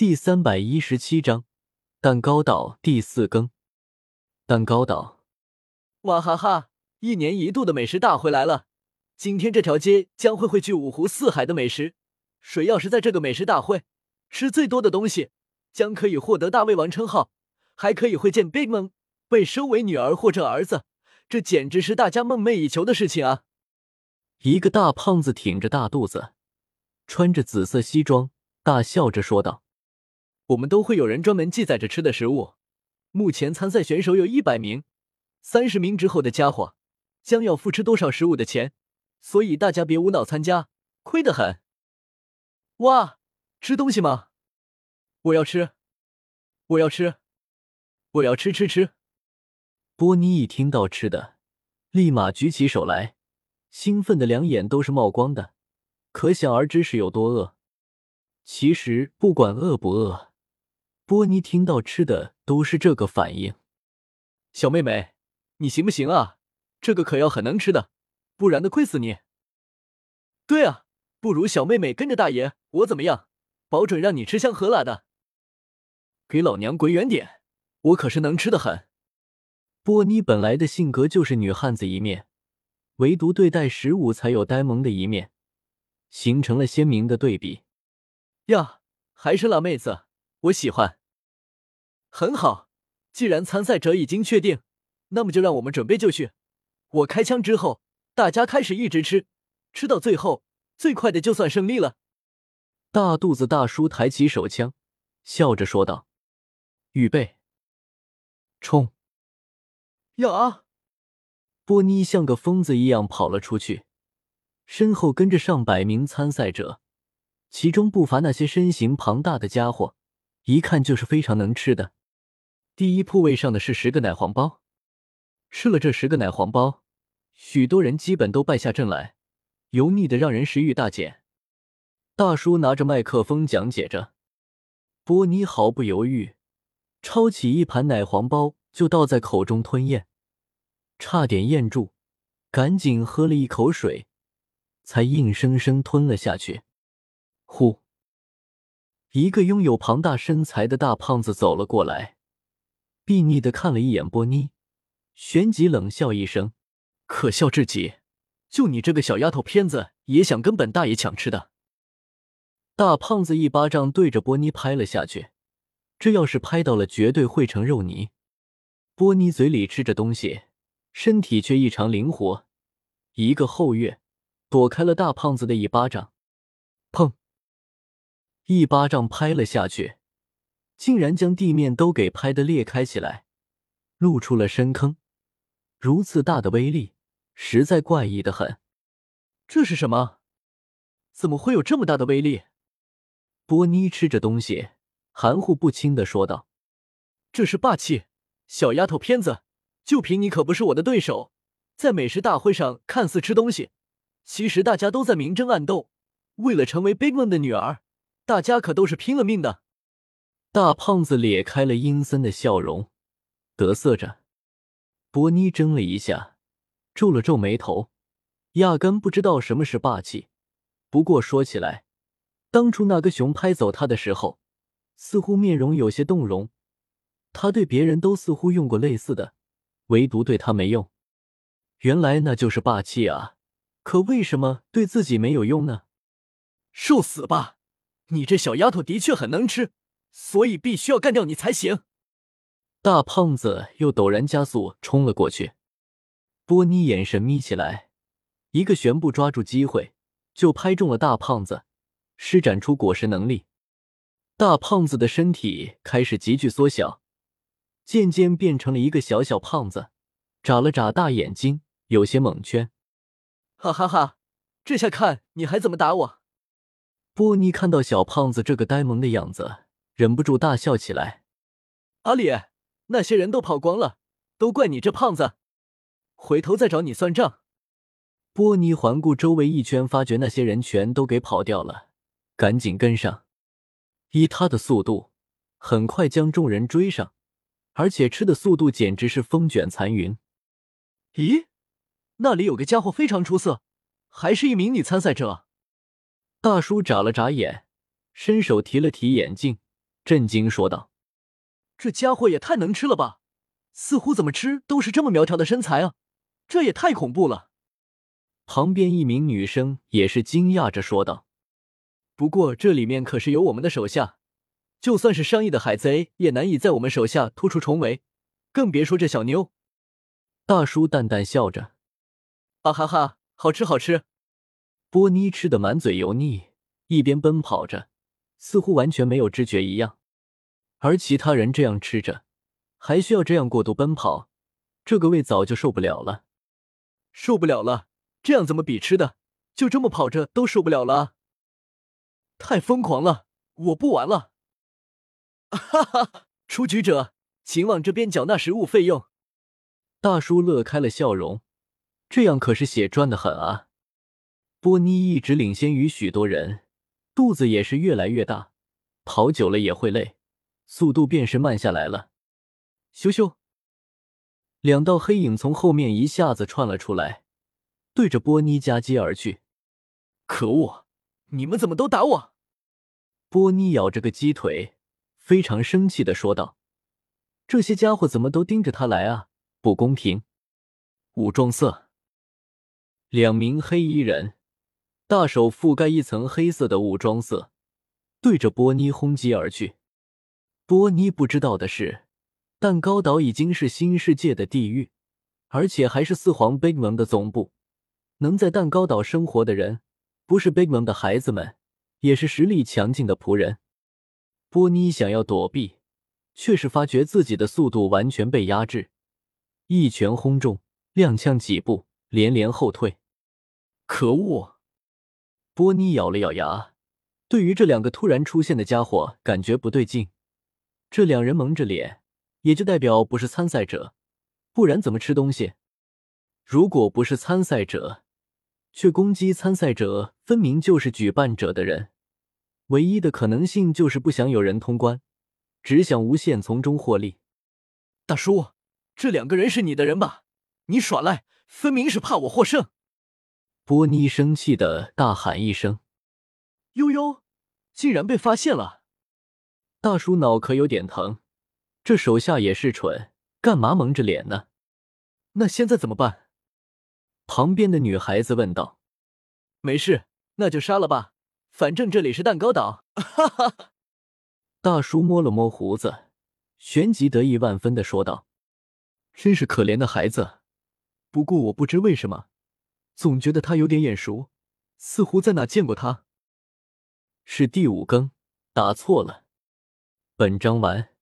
第三百一十七章蛋糕岛第四更。蛋糕岛，哇哈哈！一年一度的美食大会来了，今天这条街将会汇聚五湖四海的美食。谁要是在这个美食大会吃最多的东西，将可以获得大胃王称号，还可以会见 Big Mom，被收为女儿或者儿子。这简直是大家梦寐以求的事情啊！一个大胖子挺着大肚子，穿着紫色西装，大笑着说道。我们都会有人专门记载着吃的食物。目前参赛选手有一百名，三十名之后的家伙将要付吃多少食物的钱，所以大家别无脑参加，亏得很。哇，吃东西吗？我要吃，我要吃，我要吃吃吃。波尼一听到吃的，立马举起手来，兴奋的两眼都是冒光的，可想而知是有多饿。其实不管饿不饿。波尼听到吃的都是这个反应，小妹妹，你行不行啊？这个可要很能吃的，不然的亏死你。对啊，不如小妹妹跟着大爷，我怎么样？保准让你吃香喝辣的。给老娘滚远点，我可是能吃的很。波尼本来的性格就是女汉子一面，唯独对待食物才有呆萌的一面，形成了鲜明的对比。呀，还是辣妹子，我喜欢。很好，既然参赛者已经确定，那么就让我们准备就绪。我开枪之后，大家开始一直吃，吃到最后，最快的就算胜利了。大肚子大叔抬起手枪，笑着说道：“预备，冲！”呀！波尼像个疯子一样跑了出去，身后跟着上百名参赛者，其中不乏那些身形庞大的家伙，一看就是非常能吃的。第一铺位上的是十个奶黄包，吃了这十个奶黄包，许多人基本都败下阵来，油腻的让人食欲大减。大叔拿着麦克风讲解着，波尼毫不犹豫，抄起一盘奶黄包就倒在口中吞咽，差点咽住，赶紧喝了一口水，才硬生生吞了下去。呼！一个拥有庞大身材的大胖子走了过来。睥睨的看了一眼波尼，旋即冷笑一声：“可笑至极！就你这个小丫头片子，也想跟本大爷抢吃的？”大胖子一巴掌对着波尼拍了下去，这要是拍到了，绝对会成肉泥。波尼嘴里吃着东西，身体却异常灵活，一个后跃，躲开了大胖子的一巴掌。砰！一巴掌拍了下去。竟然将地面都给拍得裂开起来，露出了深坑。如此大的威力，实在怪异的很。这是什么？怎么会有这么大的威力？波妮吃着东西，含糊不清的说道：“这是霸气，小丫头片子，就凭你可不是我的对手。在美食大会上看似吃东西，其实大家都在明争暗斗。为了成为 Big Man 的女儿，大家可都是拼了命的。”大胖子咧开了阴森的笑容，得瑟着。波尼怔了一下，皱了皱眉头，压根不知道什么是霸气。不过说起来，当初那个熊拍走他的时候，似乎面容有些动容。他对别人都似乎用过类似的，唯独对他没用。原来那就是霸气啊！可为什么对自己没有用呢？受死吧！你这小丫头的确很能吃。所以必须要干掉你才行！大胖子又陡然加速冲了过去，波尼眼神眯起来，一个旋步抓住机会，就拍中了大胖子，施展出果实能力。大胖子的身体开始急剧缩小，渐渐变成了一个小小胖子，眨了眨大眼睛，有些蒙圈。哈哈哈，这下看你还怎么打我！波尼看到小胖子这个呆萌的样子。忍不住大笑起来。阿里，那些人都跑光了，都怪你这胖子！回头再找你算账。波尼环顾周围一圈，发觉那些人全都给跑掉了，赶紧跟上。以他的速度，很快将众人追上，而且吃的速度简直是风卷残云。咦，那里有个家伙非常出色，还是一名女参赛者。大叔眨了眨眼，伸手提了提眼镜。震惊说道：“这家伙也太能吃了吧！似乎怎么吃都是这么苗条的身材啊，这也太恐怖了。”旁边一名女生也是惊讶着说道：“不过这里面可是有我们的手下，就算是上亿的海贼也难以在我们手下突出重围，更别说这小妞。”大叔淡淡笑着：“啊哈哈，好吃好吃。”波妮吃的满嘴油腻，一边奔跑着，似乎完全没有知觉一样。而其他人这样吃着，还需要这样过度奔跑，这个胃早就受不了了，受不了了！这样怎么比吃的？就这么跑着都受不了了，太疯狂了！我不玩了！哈哈，出局者请往这边缴纳食物费用。大叔乐开了笑容，这样可是血赚的很啊。波妮一直领先于许多人，肚子也是越来越大，跑久了也会累，速度便是慢下来了。咻咻，两道黑影从后面一下子窜了出来，对着波妮夹击而去。可恶，你们怎么都打我？波妮咬着个鸡腿，非常生气的说道：“这些家伙怎么都盯着他来啊？不公平！”武装色，两名黑衣人。大手覆盖一层黑色的武装色，对着波妮轰击而去。波妮不知道的是，蛋糕岛已经是新世界的地狱，而且还是四皇 Big Mom 的总部。能在蛋糕岛生活的人，不是 Big Mom 的孩子们，也是实力强劲的仆人。波妮想要躲避，却是发觉自己的速度完全被压制，一拳轰中，踉跄几步，连连后退。可恶！波妮咬了咬牙，对于这两个突然出现的家伙感觉不对劲。这两人蒙着脸，也就代表不是参赛者，不然怎么吃东西？如果不是参赛者，却攻击参赛者，分明就是举办者的人。唯一的可能性就是不想有人通关，只想无限从中获利。大叔，这两个人是你的人吧？你耍赖，分明是怕我获胜。波妮生气的大喊一声：“悠悠，竟然被发现了！”大叔脑壳有点疼，这手下也是蠢，干嘛蒙着脸呢？那现在怎么办？旁边的女孩子问道。“没事，那就杀了吧，反正这里是蛋糕岛。”哈哈哈。大叔摸了摸胡子，旋即得意万分的说道：“真是可怜的孩子，不过我不知为什么。”总觉得他有点眼熟，似乎在哪见过他。是第五更，打错了。本章完。